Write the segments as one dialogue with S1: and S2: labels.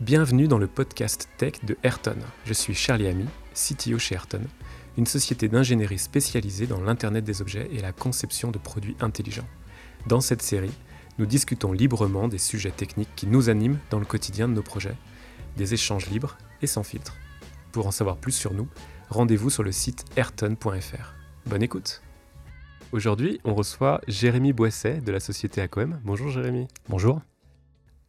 S1: Bienvenue dans le podcast Tech de Ayrton. Je suis Charlie Ami, CTO chez Ayrton, une société d'ingénierie spécialisée dans l'Internet des objets et la conception de produits intelligents. Dans cette série, nous discutons librement des sujets techniques qui nous animent dans le quotidien de nos projets, des échanges libres et sans filtre. Pour en savoir plus sur nous, rendez-vous sur le site ayrton.fr. Bonne écoute Aujourd'hui, on reçoit Jérémy Boisset de la société ACOM. Bonjour Jérémy.
S2: Bonjour.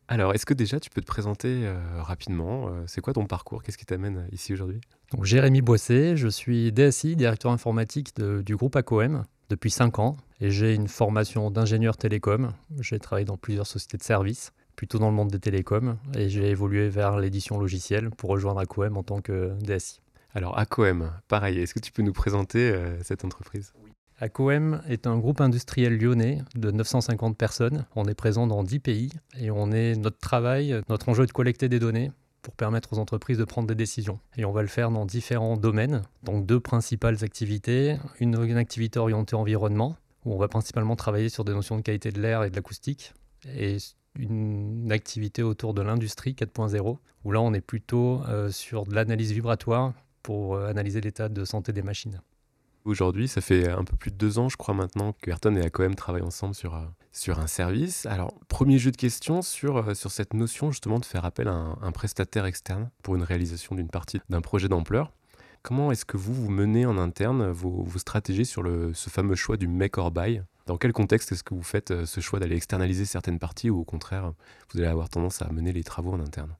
S1: Alors, est-ce que déjà tu peux te présenter euh, rapidement euh, C'est quoi ton parcours? Qu'est-ce qui t'amène euh, ici aujourd'hui?
S2: Donc, Jérémy Boisset, je suis DSI, directeur informatique du groupe ACOM depuis 5 ans et j'ai une formation d'ingénieur télécom. J'ai travaillé dans plusieurs sociétés de services, plutôt dans le monde des télécoms et j'ai évolué vers l'édition logicielle pour rejoindre ACOM en tant que DSI.
S1: Alors, ACOM, pareil, est-ce que tu peux nous présenter cette entreprise?
S2: ACOM est un groupe industriel lyonnais de 950 personnes. On est présent dans 10 pays et on est notre travail, notre enjeu de collecter des données pour permettre aux entreprises de prendre des décisions. Et on va le faire dans différents domaines. Donc deux principales activités. Une, activité orientée environnement, où on va principalement travailler sur des notions de qualité de l'air et de l'acoustique. Et une activité autour de l'industrie 4.0, où là on est plutôt euh, sur de l'analyse vibratoire pour euh, analyser l'état de santé des machines.
S1: Aujourd'hui, ça fait un peu plus de deux ans, je crois maintenant, que Ayrton et ACOM travaillent ensemble sur, euh, sur un service. Alors, premier jeu de questions sur, euh, sur cette notion justement de faire appel à un, prestataire externe pour une réalisation d'une partie d'un projet d'ampleur. Comment est-ce que vous, vous menez en interne vos, vos stratégies sur le, ce fameux choix du make or buy? Dans quel contexte est-ce que vous faites euh, ce choix d'aller externaliser certaines parties ou au contraire, vous allez avoir tendance à mener les travaux en interne?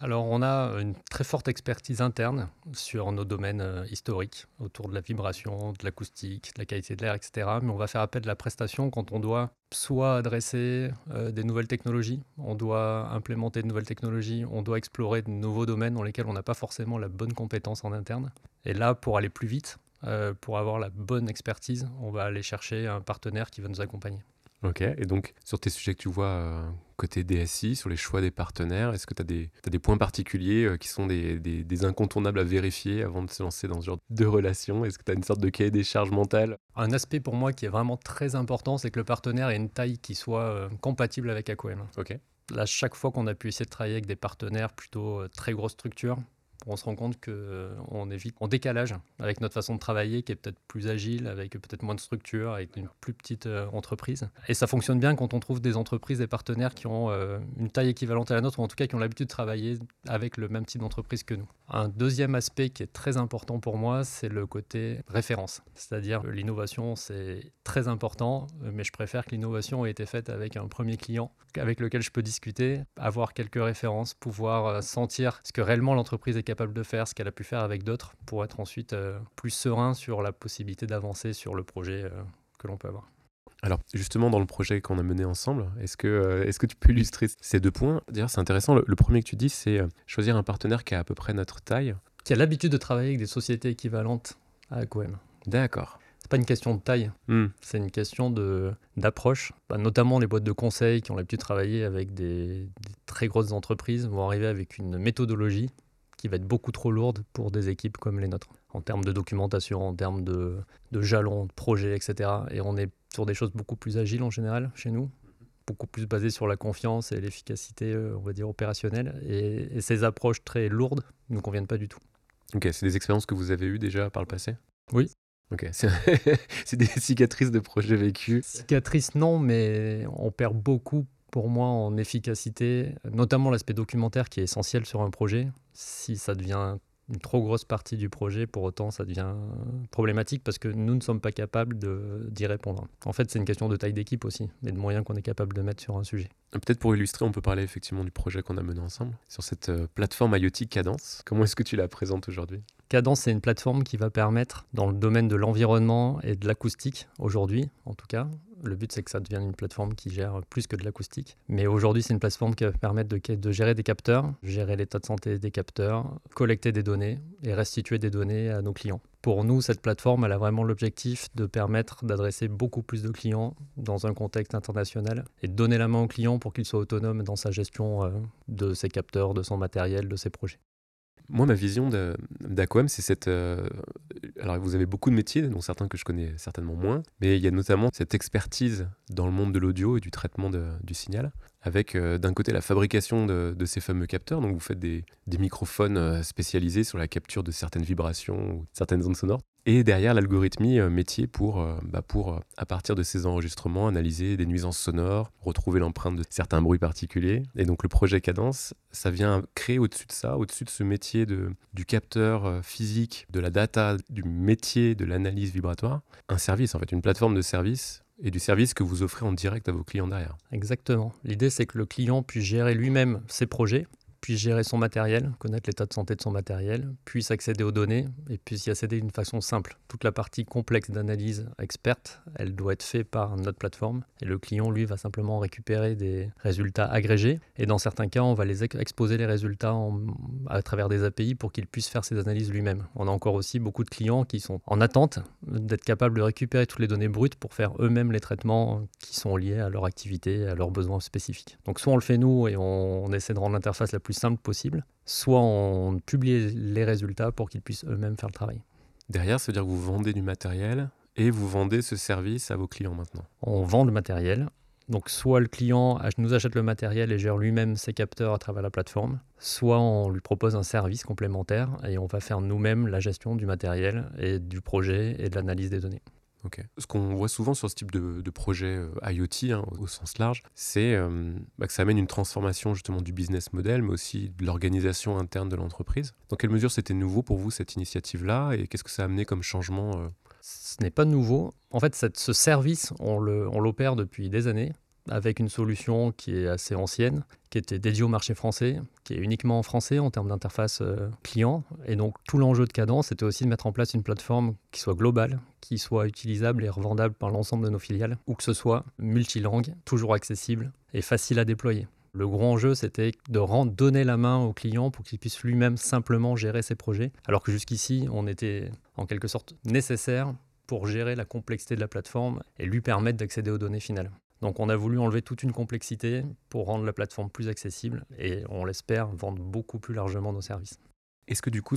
S2: Alors, on a une très forte expertise interne sur nos domaines euh, historiques, autour de la vibration, de l'acoustique, de la qualité de l'air, etc. Mais on va faire appel de la prestation quand on doit soit adresser euh, des nouvelles technologies, on doit implémenter de nouvelles technologies, on doit explorer de nouveaux domaines dans lesquels on n'a pas forcément la bonne compétence en interne. Et là, pour aller plus vite, euh, pour avoir la bonne expertise, on va aller chercher un partenaire qui va nous accompagner.
S1: Ok, et donc sur tes sujets que tu vois euh, côté DSI, sur les choix des partenaires, est-ce que tu as, des points particuliers euh, qui sont des, des, incontournables à vérifier avant de se lancer dans ce genre de relation? Est-ce que tu as une sorte de cahier des charges mentales?
S2: Un aspect pour moi qui est vraiment très important, c'est que le partenaire ait une taille qui soit euh, compatible avec AQM.
S1: Ok.
S2: Là, chaque fois qu'on a pu essayer de travailler avec des partenaires plutôt très grosses structures, on se rend compte qu'on euh, est vite en décalage avec notre façon de travailler, qui est peut-être plus agile, avec peut-être moins de structure, avec une plus petite euh, entreprise. Et ça fonctionne bien quand on trouve des entreprises, des partenaires qui ont euh, une taille équivalente à la nôtre, ou en tout cas qui ont l'habitude de travailler avec le même type d'entreprise que nous. Un deuxième aspect qui est très important pour moi, c'est le côté référence. C'est-à-dire l'innovation, c'est très important, mais je préfère que l'innovation ait été faite avec un premier client avec lequel je peux discuter, avoir quelques références, pouvoir sentir ce que réellement l'entreprise est capable de faire, ce qu'elle a pu faire avec d'autres, pour être ensuite euh, plus serein sur la possibilité d'avancer sur le projet euh, que l'on peut avoir.
S1: Alors justement dans le projet qu'on a mené ensemble, est-ce que, euh, est-ce que tu peux illustrer ces deux points? D'ailleurs c'est intéressant, le, premier que tu dis c'est choisir un partenaire qui a à peu près notre taille.
S2: Qui a l'habitude de travailler avec des sociétés équivalentes à AQM.
S1: D'accord.
S2: C'est pas une question de taille, hmm. c'est une question de, d'approche. Bah, notamment les boîtes de conseil qui ont l'habitude de travailler avec des, des très grosses entreprises vont arriver avec une méthodologie qui va être beaucoup trop lourde pour des équipes comme les nôtres, en termes de documentation, en termes de, jalons, de projets, etc. Et on est sur des choses beaucoup plus agiles en général chez nous, beaucoup plus basées sur la confiance et l'efficacité, euh, on va dire, opérationnelle. Et, ces approches très lourdes ne nous conviennent pas du tout.
S1: Ok, c'est des expériences que vous avez eues déjà par le passé?
S2: Oui.
S1: Ok, c'est des cicatrices de projets vécus.
S2: Cicatrices, non, mais on perd beaucoup pour moi en efficacité, notamment l'aspect documentaire qui est essentiel sur un projet. Si ça devient une trop grosse partie du projet, pour autant ça devient problématique parce que nous ne sommes pas capables d'y répondre. En fait, c'est une question de taille d'équipe aussi et de moyens qu'on est capable de mettre sur un sujet.
S1: Peut-être pour illustrer, on peut parler effectivement du projet qu'on a mené ensemble sur cette euh, plateforme IoT Cadence. Comment est-ce que tu la présentes aujourd'hui?
S2: Cadence, c'est une plateforme qui va permettre, dans le domaine de l'environnement et de l'acoustique, aujourd'hui en tout cas, le but c'est que ça devienne une plateforme qui gère plus que de l'acoustique. Mais aujourd'hui, c'est une plateforme qui va permettre de, gérer des capteurs, gérer l'état de santé des capteurs, collecter des données et restituer des données à nos clients. Pour nous, cette plateforme, elle a vraiment l'objectif de permettre d'adresser beaucoup plus de clients dans un contexte international et de donner la main au client pour qu'il soit autonome dans sa gestion euh, de ses capteurs, de son matériel, de ses projets.
S1: Moi, ma vision d'Aquam, c'est cette. Euh, alors, vous avez beaucoup de métiers, dont certains que je connais certainement moins, mais il y a notamment cette expertise dans le monde de l'audio et du traitement du signal, avec euh, d'un côté la fabrication de, ces fameux capteurs. Donc, vous faites des, des microphones euh, spécialisés sur la capture de certaines vibrations ou certaines ondes sonores. Et derrière l'algorithmie euh, métier pour, euh, bah euh, à partir de ces enregistrements, analyser des nuisances sonores, retrouver l'empreinte de certains bruits particuliers. Et donc le projet Cadence, ça vient créer au-dessus de ça, au-dessus de ce métier de, du capteur physique, de la data, du métier de l'analyse vibratoire, un service, en fait, une plateforme de service et du service que vous offrez en direct à vos clients derrière.
S2: Exactement. L'idée, c'est que le client puisse gérer lui-même ses projets gérer son matériel, connaître l'état de santé de son matériel, puisse accéder aux données et puisse y accéder d'une façon simple. Toute la partie complexe d'analyse experte, elle doit être faite par notre plateforme et le client, lui, va simplement récupérer des résultats agrégés et dans certains cas, on va les exposer les résultats à travers des API pour qu'il puisse faire ses analyses lui-même. On a encore aussi beaucoup de clients qui sont en attente d'être capables de récupérer toutes les données brutes pour faire eux-mêmes les traitements qui sont liés à leur activité, à leurs besoins spécifiques. Donc soit on le fait nous et on, on essaie de rendre l'interface la plus simple possible, soit on publie les résultats pour qu'ils puissent eux-mêmes faire le travail.
S1: Derrière, ça veut dire que vous vendez du matériel et vous vendez ce service à vos clients maintenant
S2: On vend le matériel. Donc soit le client nous achète le matériel et gère lui-même ses capteurs à travers la plateforme, soit on lui propose un service complémentaire et on va faire nous-mêmes la gestion du matériel et du projet et de l'analyse des données.
S1: Ce qu'on voit souvent sur ce type de, projet euh, IoT hein, au, sens large, c'est euh, bah, que ça amène une transformation justement du business model, mais aussi de l'organisation interne de l'entreprise. Dans quelle mesure c'était nouveau pour vous cette initiative-là et qu'est-ce que ça a amené comme changement euh?
S2: Ce n'est pas nouveau. En fait, ce service, on l'opère depuis des années avec une solution qui est assez ancienne, qui était dédiée au marché français, qui est uniquement en français en termes d'interface euh, client. Et donc tout l'enjeu de Cadence, c'était aussi de mettre en place une plateforme qui soit globale, qui soit utilisable et revendable par l'ensemble de nos filiales, ou que ce soit multilingue, toujours accessible et facile à déployer. Le gros enjeu, c'était de rendre, donner la main au client pour qu'il puisse lui-même simplement gérer ses projets, alors que jusqu'ici, on était en quelque sorte nécessaire pour gérer la complexité de la plateforme et lui permettre d'accéder aux données finales. Donc on a voulu enlever toute une complexité pour rendre la plateforme plus accessible et on l'espère vendre beaucoup plus largement nos services.
S1: Est-ce que du coup,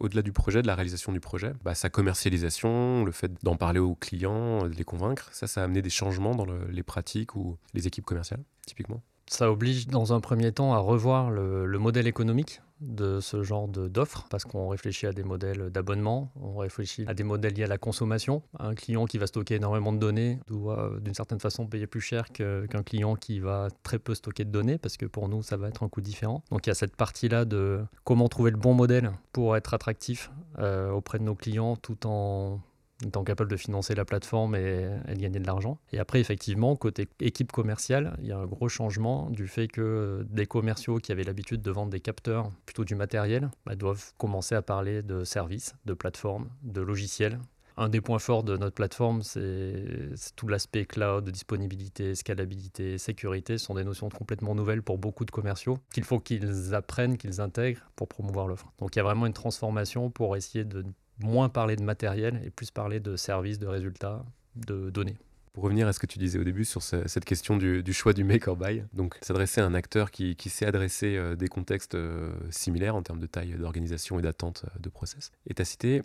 S1: au-delà du projet, de la réalisation du projet, bah, sa commercialisation, le fait d'en parler aux clients, de les convaincre, ça, ça a amené des changements dans les pratiques ou les équipes commerciales, typiquement?
S2: Ça oblige dans un premier temps à revoir le modèle économique de ce genre d'offres parce qu'on réfléchit à des modèles d'abonnement, on réfléchit à des modèles liés à la consommation. Un client qui va stocker énormément de données doit d'une certaine façon payer plus cher qu'un client qui va très peu stocker de données parce que pour nous ça va être un coût différent. Donc il y a cette partie-là de comment trouver le bon modèle pour être attractif euh, auprès de nos clients tout en étant capable de financer la plateforme et, de gagner de l'argent. Et après, effectivement, côté équipe commerciale, il y a un gros changement du fait que des commerciaux qui avaient l'habitude de vendre des capteurs, plutôt du matériel, bah, doivent commencer à parler de services, de plateformes, de logiciels. Un des points forts de notre plateforme, c'est tout l'aspect cloud, disponibilité, scalabilité, sécurité, ce sont des notions complètement nouvelles pour beaucoup de commerciaux qu'il faut qu'ils apprennent, qu'ils intègrent pour promouvoir l'offre. Donc il y a vraiment une transformation pour essayer de moins parler de matériel et plus parler de services, de résultats, de données.
S1: Pour revenir à ce que tu disais au début sur cette question du, choix du make or buy, donc s'adresser à un acteur qui, sait adresser euh, des contextes euh, similaires en termes de taille d'organisation et d'attente euh, de process. Et tu as cité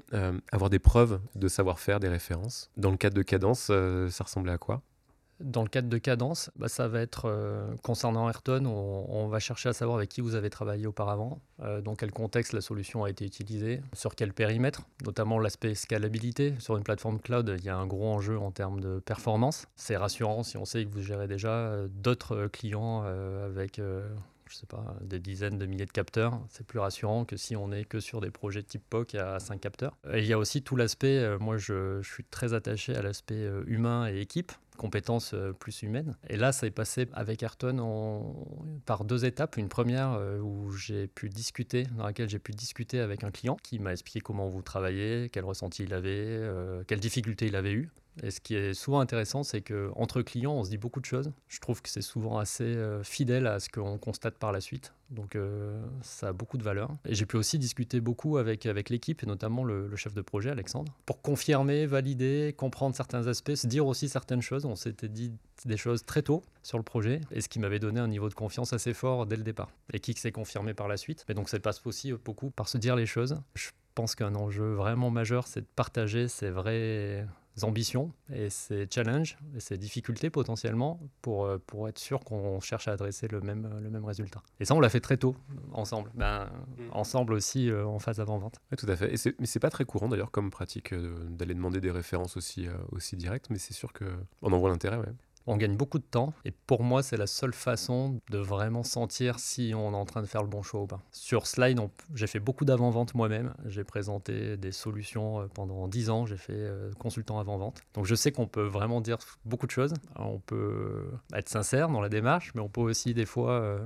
S1: avoir des preuves de savoir-faire, des références. Dans le cadre de Cadence, ça ressemblait à quoi?
S2: Dans le cadre de Cadence, bah, ça va être euh, concernant Ayrton, on, va chercher à savoir avec qui vous avez travaillé auparavant, euh, dans quel contexte la solution a été utilisée, sur quel périmètre, notamment l'aspect scalabilité. Sur une plateforme cloud, il y a un gros enjeu en termes de performance. C'est rassurant si on sait que vous gérez déjà euh, d'autres clients avec je sais pas, des dizaines de milliers de capteurs. C'est plus rassurant que si on est que sur des projets type POC à 5 capteurs. Et il y a aussi tout l'aspect, moi je, je, suis très attaché à l'aspect humain et équipe compétences euh, plus humaines. Et là, ça est passé avec Ayrton par deux étapes. Une première euh, où j'ai pu discuter, dans laquelle j'ai pu discuter avec un client qui m'a expliqué comment vous travaillez, quel ressenti il avait, euh, quelles difficultés il avait eues. Et ce qui est souvent intéressant, c'est qu'entre clients, on se dit beaucoup de choses. Je trouve que c'est souvent assez fidèle à ce qu'on constate par la suite. Donc euh, ça a beaucoup de valeur. Et j'ai pu aussi discuter beaucoup avec, avec l'équipe, et notamment le, chef de projet, Alexandre, pour confirmer, valider, comprendre certains aspects, se dire aussi certaines choses. On s'était dit des choses très tôt sur le projet, et ce qui m'avait donné un niveau de confiance assez fort dès le départ, et qui s'est confirmé par la suite. Mais donc ça passe aussi beaucoup par se dire les choses. Je pense qu'un enjeu vraiment majeur, c'est de partager ces vrais ambitions et ses challenges et ses difficultés potentiellement pour, euh, pour être sûr qu'on cherche à adresser le même, le même résultat. Et ça, on l'a fait très tôt, ensemble. Ben, mm. Ensemble aussi euh, en phase avant-vente.
S1: Oui, tout à fait. Et mais c'est pas très courant d'ailleurs comme pratique euh, d'aller demander des références aussi, aussi directes, mais c'est sûr qu'on en voit l'intérêt. Ouais
S2: on gagne beaucoup de temps. Et pour moi, c'est la seule façon de vraiment sentir si on est en train de faire le bon choix ou pas. Sur Slide, j'ai fait beaucoup d'avant-vente moi-même. J'ai présenté des solutions euh, pendant 10 ans. J'ai fait euh, consultant avant-vente. Donc je sais qu'on peut vraiment dire beaucoup de choses. On peut être sincère dans la démarche, mais on peut aussi des fois euh,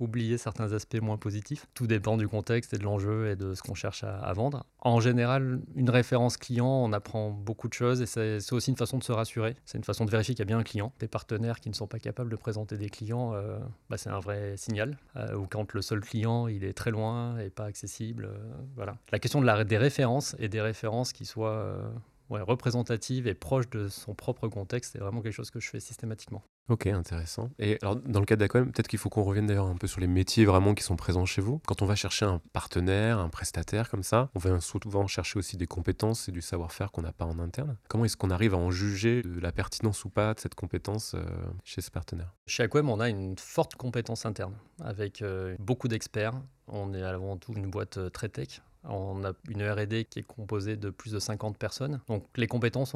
S2: oublier certains aspects moins positifs. Tout dépend du contexte et de l'enjeu et de ce qu'on cherche à, vendre. En général, une référence client, on apprend beaucoup de choses et c'est aussi une façon de se rassurer. C'est une façon de vérifier qu'il y a bien un client. Des partenaires qui ne sont pas capables de présenter des clients, euh, bah, c'est un vrai signal. Euh, ou quand le seul client, il est très loin et pas accessible. Euh, voilà. La question des références et des références qui soient représentative et proche de son propre contexte, c'est vraiment quelque chose que je fais systématiquement.
S1: Ok, intéressant. Et alors, dans le cas d'Aquem, peut-être qu'il faut qu'on revienne d'ailleurs un peu sur les métiers vraiment qui sont présents chez vous. Quand on va chercher un partenaire, un prestataire comme ça, on va souvent chercher aussi des compétences et du savoir-faire qu'on n'a pas en interne. Comment est-ce qu'on arrive à en juger de la pertinence ou pas de cette compétence euh, chez ce partenaire?
S2: Chez Aquem, on a une forte compétence interne avec euh, beaucoup d'experts. On est avant tout une boîte euh, très tech. On a une R&D qui est composée de plus de 50 personnes. Donc les compétences,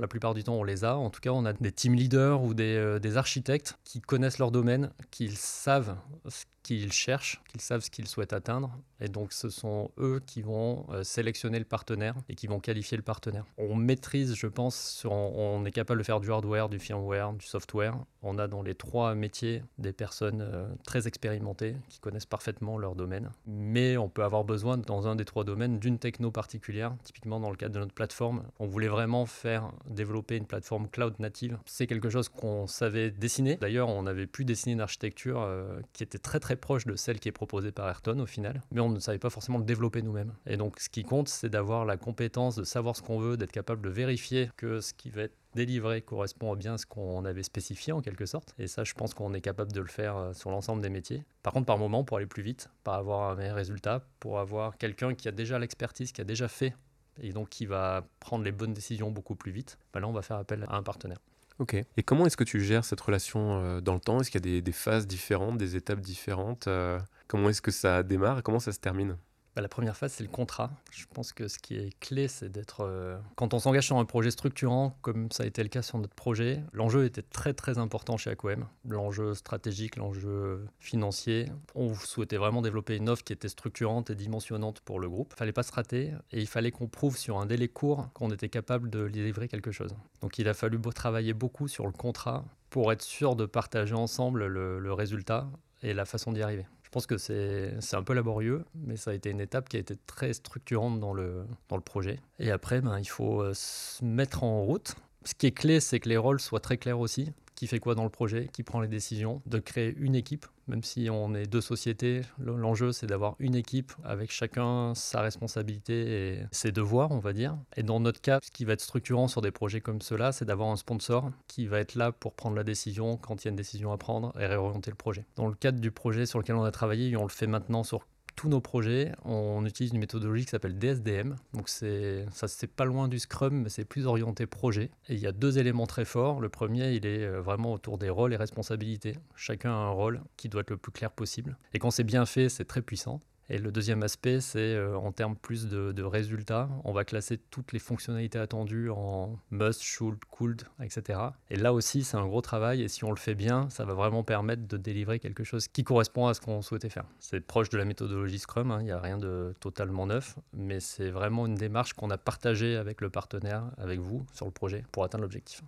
S2: la plupart du temps, on les a. En tout cas, on a des team leaders ou des, euh, architectes qui connaissent leur domaine, qui savent ce qu'ils cherchent, qu'ils savent ce qu'ils souhaitent atteindre. Et donc, ce sont eux qui vont euh, sélectionner le partenaire et qui vont qualifier le partenaire. On maîtrise, je pense, on est capable de faire du hardware, du firmware, du software. On a dans les trois métiers des personnes euh, très expérimentées qui connaissent parfaitement leur domaine. Mais on peut avoir besoin, dans un des trois domaines, d'une techno particulière. Typiquement, dans le cadre de notre plateforme, on voulait vraiment faire développer une plateforme cloud native. C'est quelque chose qu'on savait dessiner. D'ailleurs, on avait pu dessiner une architecture euh, qui était très très proche de celle qui est proposée par Ayrton au final, mais on ne savait pas forcément le développer nous-mêmes. Et donc ce qui compte, c'est d'avoir la compétence de savoir ce qu'on veut, d'être capable de vérifier que ce qui va être délivré correspond bien à ce qu'on avait spécifié en quelque sorte. Et ça, je pense qu'on est capable de le faire euh, sur l'ensemble des métiers. Par contre, par moment, pour aller plus vite, pour avoir un meilleur résultat, pour avoir quelqu'un qui a déjà l'expertise, qui a déjà fait et donc qui va prendre les bonnes décisions beaucoup plus vite, bah là, on va faire appel à un partenaire.
S1: Ok. Et comment est-ce que tu gères cette relation euh, dans le temps? Est-ce qu'il y a des, phases différentes, des étapes différentes euh, Comment est-ce que ça démarre et comment ça se termine?
S2: Bah, la première phase, c'est le contrat. Je pense que ce qui est clé, c'est d'être. Euh, quand on s'engage sur un projet structurant, comme ça a été le cas sur notre projet, l'enjeu était très très important chez AQM. L'enjeu stratégique, l'enjeu financier. On souhaitait vraiment développer une offre qui était structurante et dimensionnante pour le groupe. Il fallait pas se rater et il fallait qu'on prouve sur un délai court qu'on était capable de livrer quelque chose. Donc il a fallu travailler beaucoup sur le contrat pour être sûr de partager ensemble le résultat et la façon d'y arriver. Je pense que c'est un peu laborieux, mais ça a été une étape qui a été très structurante dans le, projet. Et après, ben, il faut euh, se mettre en route. Ce qui est clé, c'est que les rôles soient très clairs aussi qui fait quoi dans le projet, qui prend les décisions, de créer une équipe, même si on est deux sociétés, l'enjeu c'est d'avoir une équipe avec chacun sa responsabilité et ses devoirs, on va dire. Et dans notre cas, ce qui va être structurant sur des projets comme cela, c'est d'avoir un sponsor qui va être là pour prendre la décision quand il y a une décision à prendre et réorienter le projet. Dans le cadre du projet sur lequel on a travaillé, on le fait maintenant sur tous nos projets, on utilise une méthodologie qui s'appelle DSDM. Donc c'est ça c'est pas loin du Scrum, mais c'est plus orienté projet. Et il y a deux éléments très forts. Le premier, il est euh, vraiment autour des rôles et responsabilités. Chacun a un rôle qui doit être le plus clair possible. Et quand c'est bien fait, c'est très puissant. Et le deuxième aspect, c'est euh, en termes plus de, résultats, on va classer toutes les fonctionnalités attendues en must, should, could, etc. Et là aussi, c'est un gros travail et si on le fait bien, ça va vraiment permettre de délivrer quelque chose qui correspond à ce qu'on souhaitait faire. C'est proche de la méthodologie Scrum, hein, il n'y a rien de totalement neuf, mais c'est vraiment une démarche qu'on a partagée avec le partenaire, avec vous, sur le projet, pour atteindre l'objectif.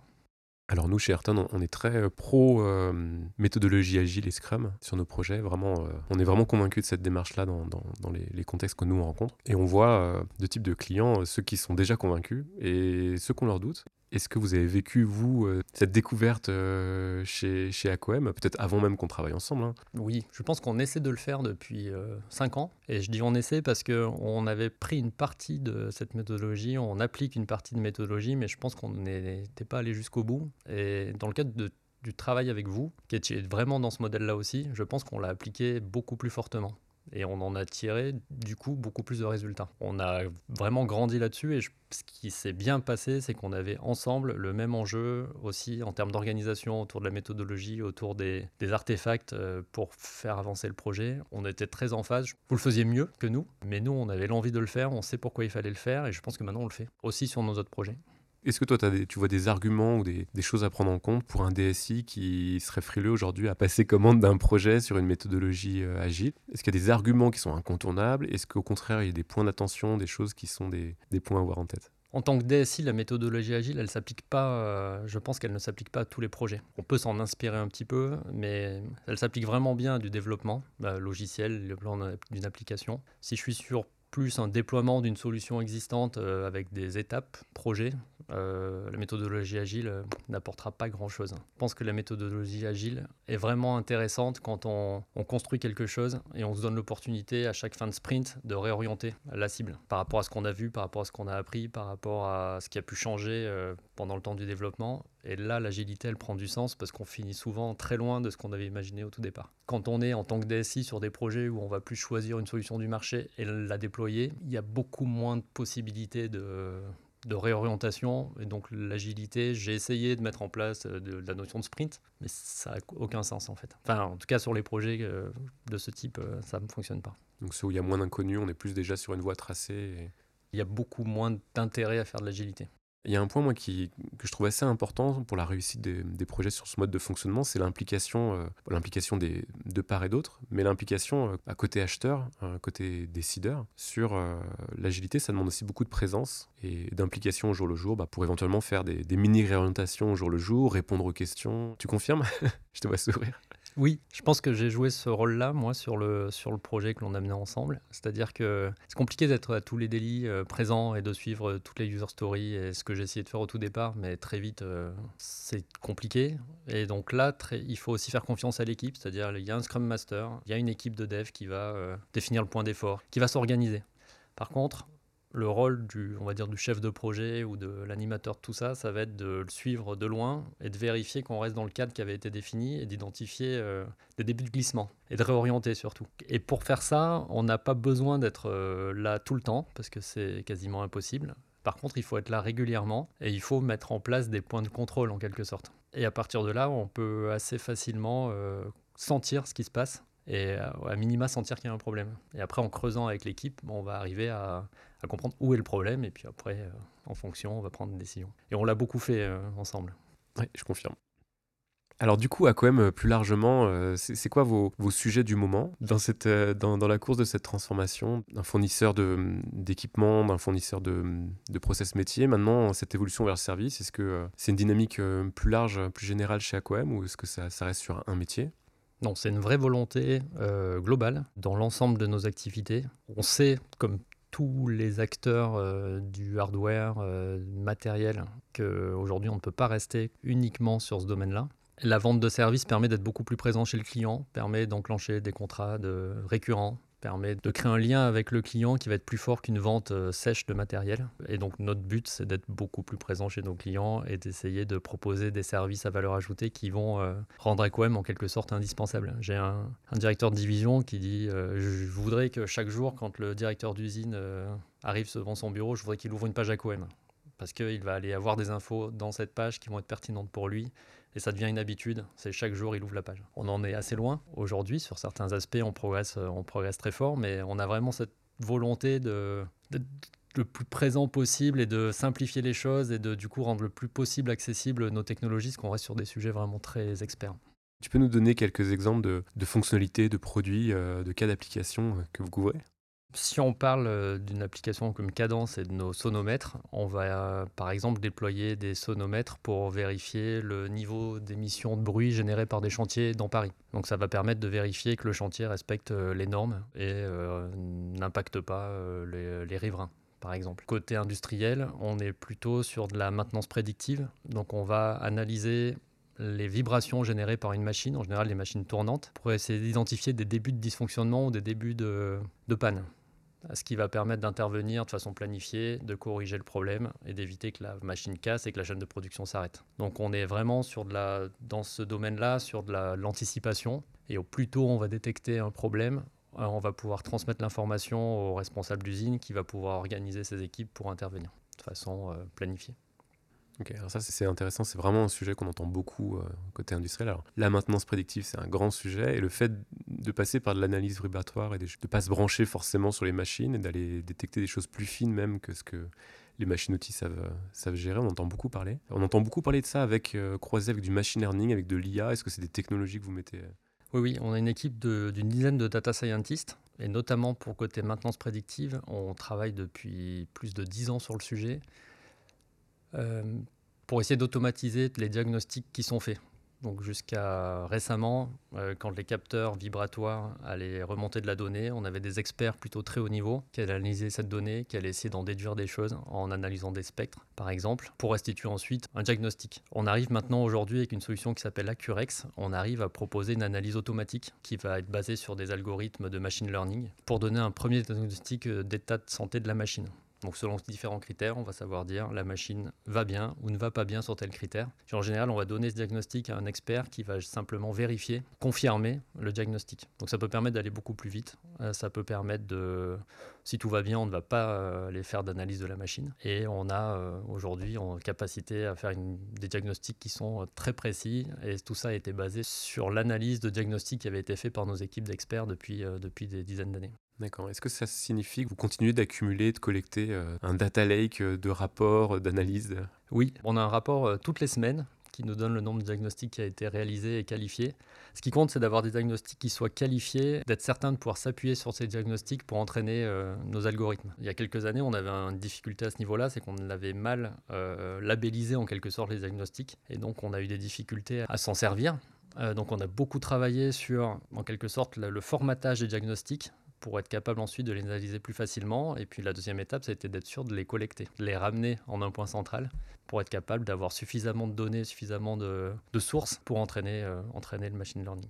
S1: Alors nous, chez Ayrton, on est très euh, pro euh, méthodologie agile et Scrum sur nos projets. Euh, on est vraiment convaincu de cette démarche-là dans, les, contextes que nous on rencontre. Et on voit deux types de clients, ceux qui sont déjà convaincus et ceux qu'on leur doute. Est-ce que vous avez vécu, vous, euh, cette découverte euh, chez, chez Aquem, peut-être avant même qu'on travaille ensemble hein?
S2: Oui, je pense qu'on essaie de le faire depuis 5 ans. Et je dis on essaie parce qu'on avait pris une partie de cette méthodologie, on applique une partie de méthodologie, mais je pense qu'on n'était pas allé jusqu'au bout. Et dans le cadre du travail avec vous, qui est vraiment dans ce modèle-là aussi, je pense qu'on l'a appliqué beaucoup plus fortement. Et on en a tiré du coup beaucoup plus de résultats. On a vraiment grandi là-dessus et ce qui s'est bien passé, c'est qu'on avait ensemble le même enjeu aussi en termes d'organisation autour de la méthodologie, autour des, artefacts euh, pour faire avancer le projet. On était très en phase. Vous le faisiez mieux que nous, mais nous, on avait l'envie de le faire, on sait pourquoi il fallait le faire et je pense que maintenant on le fait aussi sur nos autres projets.
S1: Est-ce que toi, tu vois des arguments ou des, choses à prendre en compte pour un DSI qui serait frileux aujourd'hui à passer commande d'un projet sur une méthodologie euh, agile? Est-ce qu'il y a des arguments qui sont incontournables? Est-ce qu'au contraire, il y a des points d'attention, des choses qui sont des, points à avoir en tête?
S2: En tant que DSI, la méthodologie agile, elle s'applique pas. Euh, je pense qu'elle ne s'applique pas à tous les projets. On peut s'en inspirer un petit peu, mais elle s'applique vraiment bien à du développement bah, logiciel, le plan d'une application. Si je suis sur plus un déploiement d'une solution existante euh, avec des étapes, projets, euh, la méthodologie agile euh, n'apportera pas grand-chose. Je pense que la méthodologie agile est vraiment intéressante quand on, construit quelque chose et on se donne l'opportunité à chaque fin de sprint de réorienter la cible par rapport à ce qu'on a vu, par rapport à ce qu'on a appris, par rapport à ce qui a pu changer pendant le temps du développement. Et là, l'agilité, elle prend du sens parce qu'on finit souvent très loin de ce qu'on avait imaginé au tout départ. Quand on est en tant que DSI sur des projets où on va plus choisir une solution du marché et la déployer, il y a beaucoup moins de possibilités de de réorientation. Et donc l'agilité, j'ai essayé de mettre en place euh, de, la notion de sprint, mais ça n'a aucun sens en fait. Enfin, en tout cas sur les projets euh, de ce type, euh, ça ne fonctionne pas.
S1: Donc ceux où il y a moins d'inconnus, on est plus déjà sur une voie tracée.
S2: Il y a beaucoup moins d'intérêt à faire de l'agilité.
S1: Il y a un point moi qui, que je trouve assez important pour la réussite des, projets sur ce mode de fonctionnement, c'est l'implication, euh, l'implication des de part et d'autre, mais l'implication euh, à côté acheteur, à côté décideur sur euh, l'agilité. Ça demande aussi beaucoup de présence et d'implication au jour le jour, bah, pour éventuellement faire des, des mini réorientations au jour le jour, répondre aux questions. Tu confirmes? Je te vois sourire.
S2: Oui, je pense que j'ai joué ce rôle-là, moi, sur le, sur le projet que l'on a mené ensemble. C'est-à-dire que c'est compliqué d'être à tous les délits euh, présents et de suivre toutes les user stories et ce que j'ai essayé de faire au tout départ, mais très vite, euh, c'est compliqué. Et donc là, il faut aussi faire confiance à l'équipe, c'est-à-dire il y a un Scrum Master, il y a une équipe de dev qui va euh, définir le point d'effort, qui va s'organiser. Par contre, le rôle du, on va dire, du chef de projet ou de l'animateur de tout ça, ça va être de le suivre de loin et de vérifier qu'on reste dans le cadre qui avait été défini et d'identifier euh, des débuts de glissement et de réorienter surtout. Et pour faire ça, on n'a pas besoin d'être euh, là tout le temps parce que c'est quasiment impossible. Par contre, il faut être là régulièrement et il faut mettre en place des points de contrôle en quelque sorte. Et à partir de là, on peut assez facilement euh, sentir ce qui se passe et à minima sentir qu'il y a un problème. Et après, en creusant avec l'équipe, on va arriver à, comprendre où est le problème, et puis après, euh, en fonction, on va prendre une décision. Et on l'a beaucoup fait euh, ensemble.
S1: Oui, je confirme. Alors du coup, à euh, plus largement, c'est quoi vos, sujets du moment dans, cette, dans, la course de cette transformation? D'un fournisseur d'équipement, d'un fournisseur de, de, process métier Maintenant, cette évolution vers le service, est-ce que c'est une dynamique plus large, plus générale chez Aquem ou est-ce que ça, reste sur un métier?
S2: Non, c'est une vraie volonté globale dans l'ensemble de nos activités. On sait, comme tous les acteurs euh, du hardware euh, matériel qu'aujourd'hui on ne peut pas rester uniquement sur ce domaine-là. La vente de services permet d'être beaucoup plus présent chez le client, permet d'enclencher des contrats de récurrents, permet de créer un lien avec le client qui va être plus fort qu'une vente euh, sèche de matériel. Et donc notre but, c'est d'être beaucoup plus présent chez nos clients et d'essayer de proposer des services à valeur ajoutée qui vont euh, rendre Equem en quelque sorte indispensable. J'ai un, directeur de division qui dit euh, Je voudrais que chaque jour, quand le directeur d'usine arrive devant son bureau, je voudrais qu'il ouvre une page Aquem. Parce qu'il va aller avoir des infos dans cette page qui vont être pertinentes pour lui et ça devient une habitude. C'est chaque jour, il ouvre la page. On en est assez loin aujourd'hui. Sur certains aspects, on progresse, euh, on progresse très fort, mais on a vraiment cette volonté de, le plus présent possible et de simplifier les choses et de du coup rendre le plus possible accessible nos technologies, parce qu'on reste sur des sujets vraiment très experts.
S1: Tu peux nous donner quelques exemples de, de fonctionnalités, de produits, euh, de cas d'application euh, que vous couvrez?
S2: Si on parle euh, d'une application comme Cadence et de nos sonomètres, on va euh, par exemple déployer des sonomètres pour vérifier le niveau d'émission de bruit généré par des chantiers dans Paris. Donc ça va permettre de vérifier que le chantier respecte euh, les normes et n'impacte pas les, riverains par exemple. Côté industriel, on est plutôt sur de la maintenance prédictive. Donc on va analyser les vibrations générées par une machine, en général les machines tournantes, pour essayer d'identifier des débuts de dysfonctionnement ou des débuts de panne ce qui va permettre d'intervenir de façon planifiée, de corriger le problème et d'éviter que la machine casse et que la chaîne de production s'arrête. Donc on est vraiment sur de la, dans ce domaine-là sur de l'anticipation. Et au plus tôt on va détecter un problème, euh, on va pouvoir transmettre l'information au responsable d'usine qui va pouvoir organiser ses équipes pour intervenir de façon euh, planifiée.
S1: Alors ça c'est intéressant, c'est vraiment un sujet qu'on entend beaucoup euh, côté industriel. Alors, la maintenance prédictive, c'est un grand sujet, et le fait de passer par de l'analyse vibratoire et de ne pas se brancher forcément sur les machines et d'aller détecter des choses plus fines même que ce que les machines-outils savent, savent gérer, on entend beaucoup parler. On entend beaucoup parler de ça avec euh, croisé avec du machine learning, avec de l'IA. Est-ce que c'est des technologies que vous mettez euh?
S2: Oui, oui, on a une équipe d'une dizaine de data scientists, et notamment pour côté maintenance prédictive, on travaille depuis plus de dix ans sur le sujet. Euh, pour essayer d'automatiser les diagnostics qui sont faits. Donc jusqu'à récemment, euh, quand les capteurs vibratoires allaient remonter de la donnée, on avait des experts plutôt très haut niveau qui allaient analyser cette donnée, qui allaient essayer d'en déduire des choses en analysant des spectres, par exemple, pour restituer ensuite un diagnostic. On arrive maintenant aujourd'hui avec une solution qui s'appelle Accurex. On arrive à proposer une analyse automatique qui va être basée sur des algorithmes de machine learning pour donner un premier diagnostic euh, d'état de santé de la machine. Donc selon différents critères, on va savoir dire la machine va bien ou ne va pas bien sur tel critère. en général, on va donner ce diagnostic à un expert qui va simplement vérifier, confirmer le diagnostic. Donc ça peut permettre d'aller beaucoup plus vite. Euh, ça peut permettre de, si tout va bien, on ne va pas euh, aller faire d'analyse de la machine. Et on a euh, aujourd'hui en capacité à faire des diagnostics qui sont très précis. Et tout ça a été basé sur l'analyse de diagnostics qui avait été fait par nos équipes d'experts depuis, depuis des dizaines d'années.
S1: D'accord. Est-ce que ça signifie que vous continuez d'accumuler, de collecter euh, un data lake euh, de rapports, euh, d'analyses?
S2: Oui, on a un rapport toutes les semaines qui nous donne le nombre de diagnostics qui a été réalisé et qualifié. Ce qui compte, c'est d'avoir des diagnostics qui soient qualifiés, d'être certain de pouvoir s'appuyer sur ces diagnostics pour entraîner nos algorithmes. Il y a quelques années, on avait une difficulté à ce niveau-là, c'est qu'on avait mal labellisé en quelque sorte les diagnostics, et donc on a eu des difficultés à s'en servir. donc on a beaucoup travaillé sur, en quelque sorte, le formatage des diagnostics pour être capable ensuite de les analyser plus facilement. Et puis la deuxième étape, c'était d'être sûr de les collecter, de les ramener en un point central pour être capable d'avoir suffisamment de données, suffisamment de, sources pour entraîner, euh, entraîner le machine learning.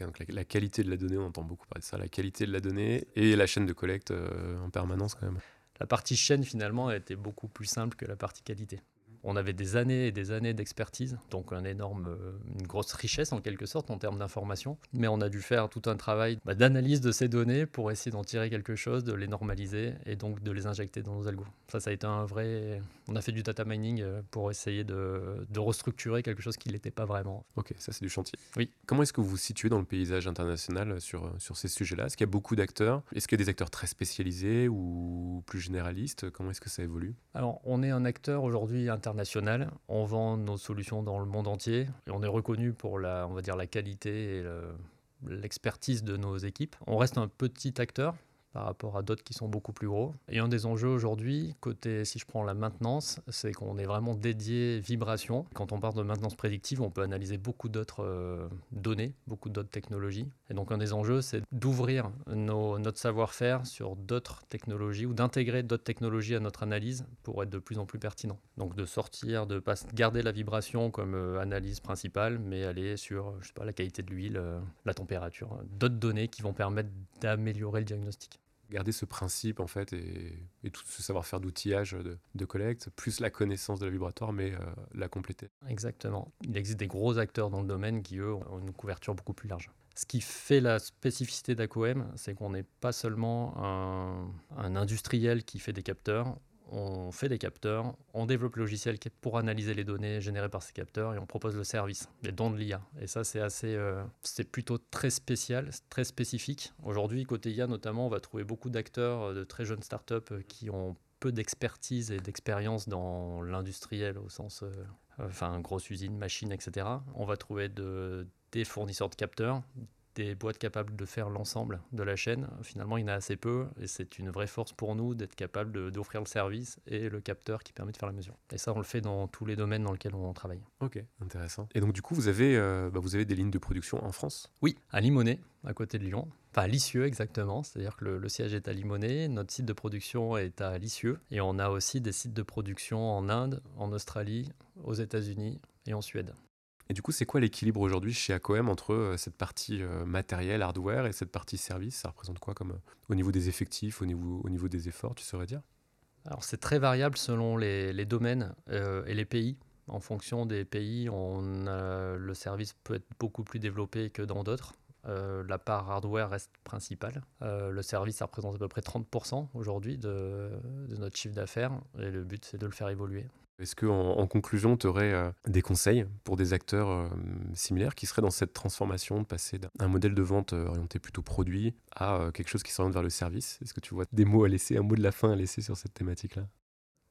S1: donc la, qualité de la donnée, on entend beaucoup parler de ça, la qualité de la donnée et la chaîne de collecte euh, en permanence quand même.
S2: La partie chaîne finalement a été beaucoup plus simple que la partie qualité. On avait des années et des années d'expertise, donc un énorme, euh, une grosse richesse en quelque sorte en termes d'information. Mais on a dû faire tout un travail bah, d'analyse de ces données pour essayer d'en tirer quelque chose, de les normaliser et donc de les injecter dans nos algos. Ça, ça a été un vrai. On a fait du data mining euh, pour essayer de, de restructurer quelque chose qui n'était pas vraiment.
S1: Ok, ça c'est du chantier.
S2: Oui.
S1: Comment est-ce que vous vous situez dans le paysage international sur, sur ces sujets-là? Est-ce qu'il y a beaucoup d'acteurs? Est-ce qu'il y a des acteurs très spécialisés ou plus généralistes? Comment est-ce que ça évolue?
S2: Alors, on est un acteur aujourd'hui international on vend nos solutions dans le monde entier et on est reconnu pour la, on va dire, la qualité et l'expertise de nos équipes. On reste un petit acteur, par rapport à d'autres qui sont beaucoup plus gros. Et un des enjeux aujourd'hui, côté, si je prends la maintenance, c'est qu'on est vraiment dédié vibration. Quand on parle de maintenance prédictive, on peut analyser beaucoup d'autres euh, données, beaucoup d'autres technologies. Et donc un des enjeux, c'est d'ouvrir notre savoir-faire sur d'autres technologies ou d'intégrer d'autres technologies à notre analyse pour être de plus en plus pertinent. Donc de sortir, de pas garder la vibration comme euh, analyse principale, mais aller sur, je sais pas, la qualité de l'huile, euh, la température, d'autres données qui vont permettre d'améliorer le diagnostic
S1: garder ce principe en fait et, tout ce savoir-faire d'outillage de, collecte, plus la connaissance de la vibratoire, mais euh, la compléter.
S2: Exactement. Il existe des gros acteurs dans le domaine qui, eux, ont une couverture beaucoup plus large. Ce qui fait la spécificité d'AQM, c'est qu'on n'est pas seulement un, industriel qui fait des capteurs, on fait des capteurs, on développe le logiciel pour analyser les données générées par ces capteurs et on propose le service, les dons de l'IA. Et ça, c'est assez, euh, c'est plutôt très spécial, très spécifique. Aujourd'hui, côté IA notamment, on va trouver beaucoup d'acteurs euh, de très jeunes startups euh, qui ont peu d'expertise et d'expérience dans l'industriel au sens, enfin, grosse usine, machine, etc. On va trouver de, des fournisseurs de capteurs, des boîtes capables de faire l'ensemble de la chaîne. Finalement, il y en a assez peu et c'est une vraie force pour nous d'être capable d'offrir le service et le capteur qui permet de faire la mesure. Et ça, on le fait dans tous les domaines dans lesquels on travaille.
S1: Ok, intéressant. Et donc, du coup, vous avez, euh, bah, vous avez des lignes de production en France?
S2: Oui, à Limonest, à côté de Lyon. Enfin, à Lisieux, exactement. C'est-à-dire que le, siège est à Limonest, notre site de production est à Lisieux. Et on a aussi des sites de production en Inde, en Australie, aux États-Unis et en Suède.
S1: Et du coup, c'est quoi l'équilibre aujourd'hui chez ACOM entre euh, cette partie euh, matériel, hardware et cette partie service? Ça représente quoi comme, euh, au niveau des effectifs, au niveau, au niveau des efforts, tu saurais dire?
S2: Alors, c'est très variable selon les, domaines et les pays. En fonction des pays, le service peut être beaucoup plus développé que dans d'autres. la part hardware reste principale. le service, représente à peu près 30% aujourd'hui de, notre chiffre d'affaires. Et le but, c'est de le faire évoluer.
S1: Est-ce qu'en en, conclusion, tu aurais euh, des conseils pour des acteurs euh, similaires qui seraient dans cette transformation de passer d'un modèle de vente euh, orienté plutôt produit à quelque chose qui s'oriente vers le service? Est-ce que tu vois des mots à laisser, un mot de la fin à laisser sur cette thématique-là?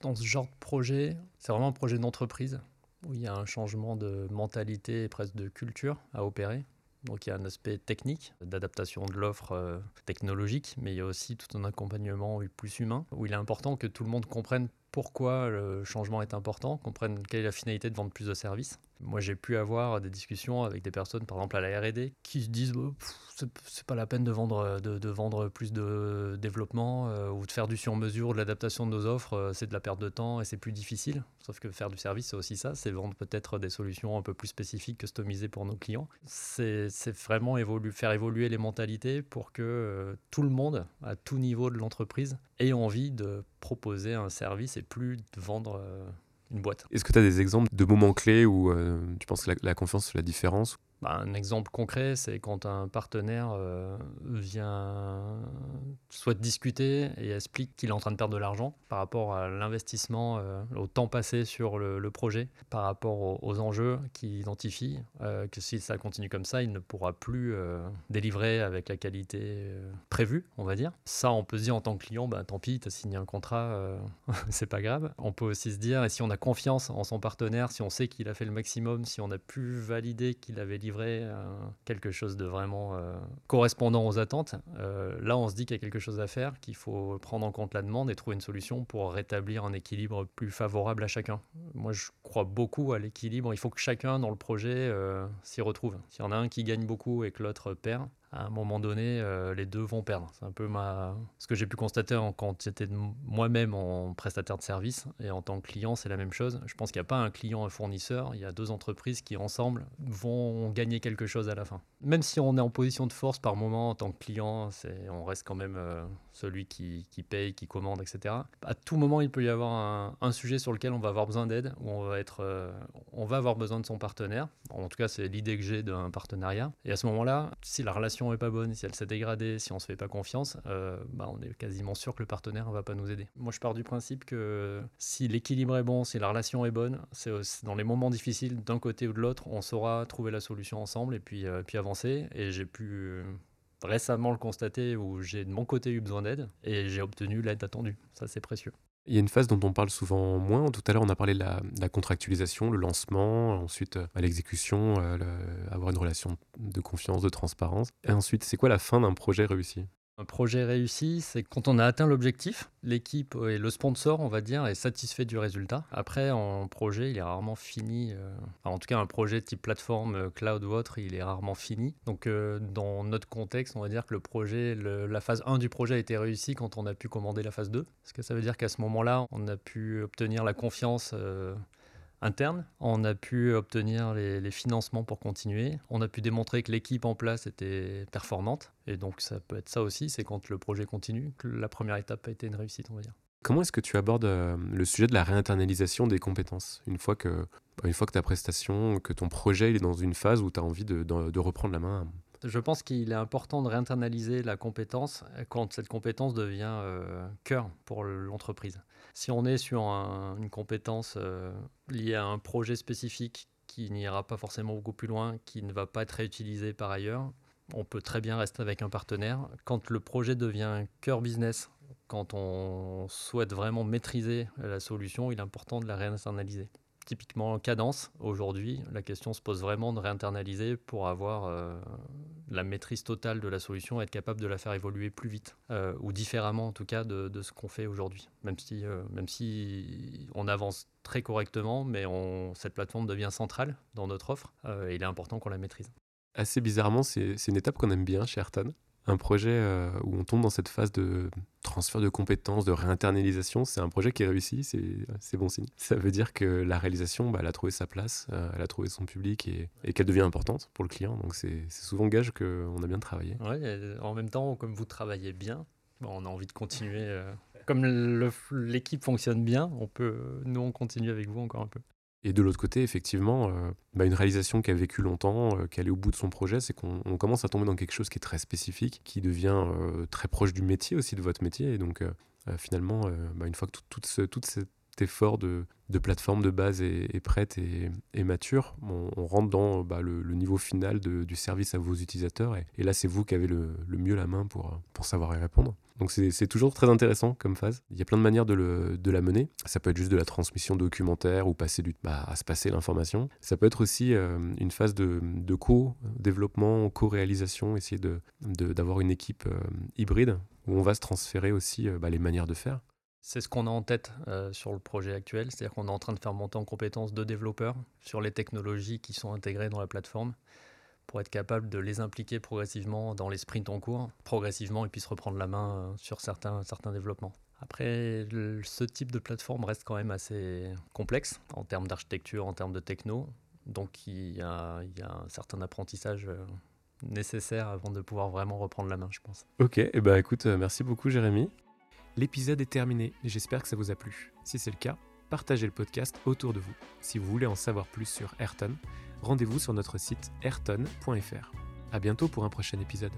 S2: Dans ce genre de projet, c'est vraiment un projet d'entreprise où il y a un changement de mentalité et presque de culture à opérer. Donc il y a un aspect technique, d'adaptation de l'offre technologique, mais il y a aussi tout un accompagnement plus humain, où il est important que tout le monde comprenne pourquoi le changement est important, comprennent quelle est la finalité de vendre plus de services. Moi, j'ai pu avoir des discussions avec des personnes, par exemple à la R&D, qui se disent oh, c'est pas la peine de vendre, de, vendre plus de développement euh, ou de faire du sur-mesure, de l'adaptation de nos offres, euh, c'est de la perte de temps et c'est plus difficile. Sauf que faire du service, c'est aussi ça, c'est vendre peut-être des solutions un peu plus spécifiques, customisées pour nos clients. C'est vraiment faire évoluer les mentalités pour que euh, tout le monde, à tout niveau de l'entreprise, ait envie de proposer un service et plus de vendre
S1: Est-ce que tu as des exemples de moments clés où euh, tu penses que la, la confiance fait la différence
S2: bah, un exemple concret, c'est quand un partenaire euh, vient, souhaite discuter et explique qu'il est en train de perdre de l'argent par rapport à l'investissement, euh, au temps passé sur le, projet, par rapport aux, enjeux qu'il identifie, euh, que si ça continue comme ça, il ne pourra plus délivrer avec la qualité prévue, on va dire. Ça, on peut se dire en tant que client, bah, tant pis, tu as signé un contrat, c'est pas grave. On peut aussi se dire, et si on a confiance en son partenaire, si on sait qu'il a fait le maximum, si on a pu valider qu'il avait livré euh, quelque chose de vraiment euh, correspondant aux attentes, euh, là on se dit qu'il y a quelque chose à faire, qu'il faut prendre en compte la demande et trouver une solution pour rétablir un équilibre plus favorable à chacun. Moi je crois beaucoup à l'équilibre, il faut que chacun dans le projet s'y retrouve. S'il y en a un qui gagne beaucoup et que l'autre perd, à un moment donné, euh, les deux vont perdre. C'est un peu ma... ce que j'ai pu constater quand j'étais moi-même en prestataire de service et en tant que client, c'est la même chose. Je pense qu'il n'y a pas un client un fournisseur, il y a deux entreprises qui ensemble vont gagner quelque chose à la fin. Même si on est en position de force par moment en tant que client, on reste quand même euh, celui qui, paye, qui commande, etc. À tout moment, il peut y avoir un, sujet sur lequel on va avoir besoin d'aide, où on va, être, euh, on va avoir besoin de son partenaire. En tout cas, c'est l'idée que j'ai d'un partenariat. Et à ce moment-là, si la relation est pas bonne, si elle s'est dégradée, si on se fait pas confiance, euh, bah on est quasiment sûr que le partenaire ne va pas nous aider. Moi, je pars du principe que si l'équilibre est bon, si la relation est bonne, c'est dans les moments difficiles d'un côté ou de l'autre, on saura trouver la solution ensemble et puis, euh, puis avancer. Et j'ai pu récemment le constater où j'ai de mon côté eu besoin d'aide et j'ai obtenu l'aide attendue. Ça, c'est précieux.
S1: Il y a une phase dont on parle souvent moins. Tout à l'heure, on a parlé de la, contractualisation, le lancement, ensuite euh, l'exécution, euh, avoir une relation de confiance, de transparence. Et ensuite, c'est quoi la fin d'un projet réussi?
S2: Un projet réussi, c'est quand on a atteint l'objectif, l'équipe et le sponsor, on va dire, est satisfait du résultat. Après, un projet, il est rarement fini. Euh, en tout cas, un projet type plateforme, euh, cloud ou autre, il est rarement fini. Donc, euh, dans notre contexte, on va dire que la phase 1 du projet a été réussie quand on a pu commander la phase 2. Parce que ça veut dire qu'à ce moment-là, on a pu obtenir la confiance interne. On a pu obtenir les, financements pour continuer. On a pu démontrer que l'équipe en place était performante. Et donc ça peut être ça aussi, c'est quand le projet continue, que la première étape a été une réussite, on va dire.
S1: Comment est-ce que tu abordes euh, le sujet de la réinternalisation des compétences une fois que, une fois que ta prestation, que ton projet est dans une phase où tu as envie de, de, reprendre la main?
S2: Je pense qu'il est important de réinternaliser la compétence quand cette compétence devient euh, cœur pour l'entreprise. Si on est sur une compétence euh, liée à un projet spécifique qui n'ira pas forcément beaucoup plus loin, qui ne va pas être réutilisé par ailleurs, on peut très bien rester avec un partenaire. Quand le projet devient cœur business, quand on souhaite vraiment maîtriser la solution, il est important de la réinternaliser. Typiquement, cadence, aujourd'hui, la question se pose vraiment de réinternaliser pour avoir euh, la maîtrise totale de la solution, être capable de la faire évoluer plus vite euh, ou différemment en tout cas de, ce qu'on fait aujourd'hui. Même si, euh, même si on avance très correctement, mais cette plateforme devient centrale dans notre offre et il est important qu'on la maîtrise.
S1: Assez bizarrement, c'est une étape qu'on aime bien chez Ayrton un projet euh, où on tombe dans cette phase de transfert de compétences, de réinternalisation, c'est un projet qui est réussi, c'est bon signe. Ça veut dire que la réalisation, bah, elle a trouvé sa place, euh, elle a trouvé son public et, qu'elle devient importante pour le client. Donc c'est souvent gage qu'on a bien travaillé.
S2: Ouais, en même temps, comme vous travaillez bien, on a envie de continuer. Euh, comme l'équipe fonctionne bien, on peut, nous on continue avec vous encore un peu.
S1: Et de l'autre côté, effectivement, euh, bah, une réalisation qui a vécu longtemps, euh, qui est allée au bout de son projet, c'est qu'on commence à tomber dans quelque chose qui est très spécifique, qui devient euh, très proche du métier aussi, de votre métier. Et donc, finalement, bah, une fois que tout, ce, cet effort de, plateforme de base est, prête et, mature, on, rentre dans bah, le, niveau final du service à vos utilisateurs. Et, là, c'est vous qui avez le, mieux la main pour, pour savoir y répondre. Donc c'est toujours très intéressant comme phase. Il y a plein de manières de, la mener. Ça peut être juste de la transmission documentaire ou passer bah, à se passer l'information. Ça peut être aussi euh, une phase de, co-développement, co-réalisation, essayer d'avoir une équipe euh, hybride où on va se transférer aussi euh, bah, les manières de faire.
S2: C'est ce qu'on a en tête sur le projet actuel, c'est-à-dire qu'on est en train de faire monter en compétences de développeurs sur les technologies qui sont intégrées dans la plateforme pour être capable de les impliquer progressivement dans les sprints en cours, progressivement, et puis se reprendre la main euh, sur certains, certains développements. Après, ce type de plateforme reste quand même assez complexe en termes d'architecture, en termes de techno. Donc il y, a, il y a un certain apprentissage euh, nécessaire avant de pouvoir vraiment reprendre la main, je pense.
S1: Ok, et eh ben écoute, euh, merci beaucoup Jérémy. L'épisode est terminé, j'espère que ça vous a plu. Si c'est le cas, partagez le podcast autour de vous. Si vous voulez en savoir plus sur Ayrton, rendez-vous sur notre site ayrton.fr. A bientôt pour un prochain épisode.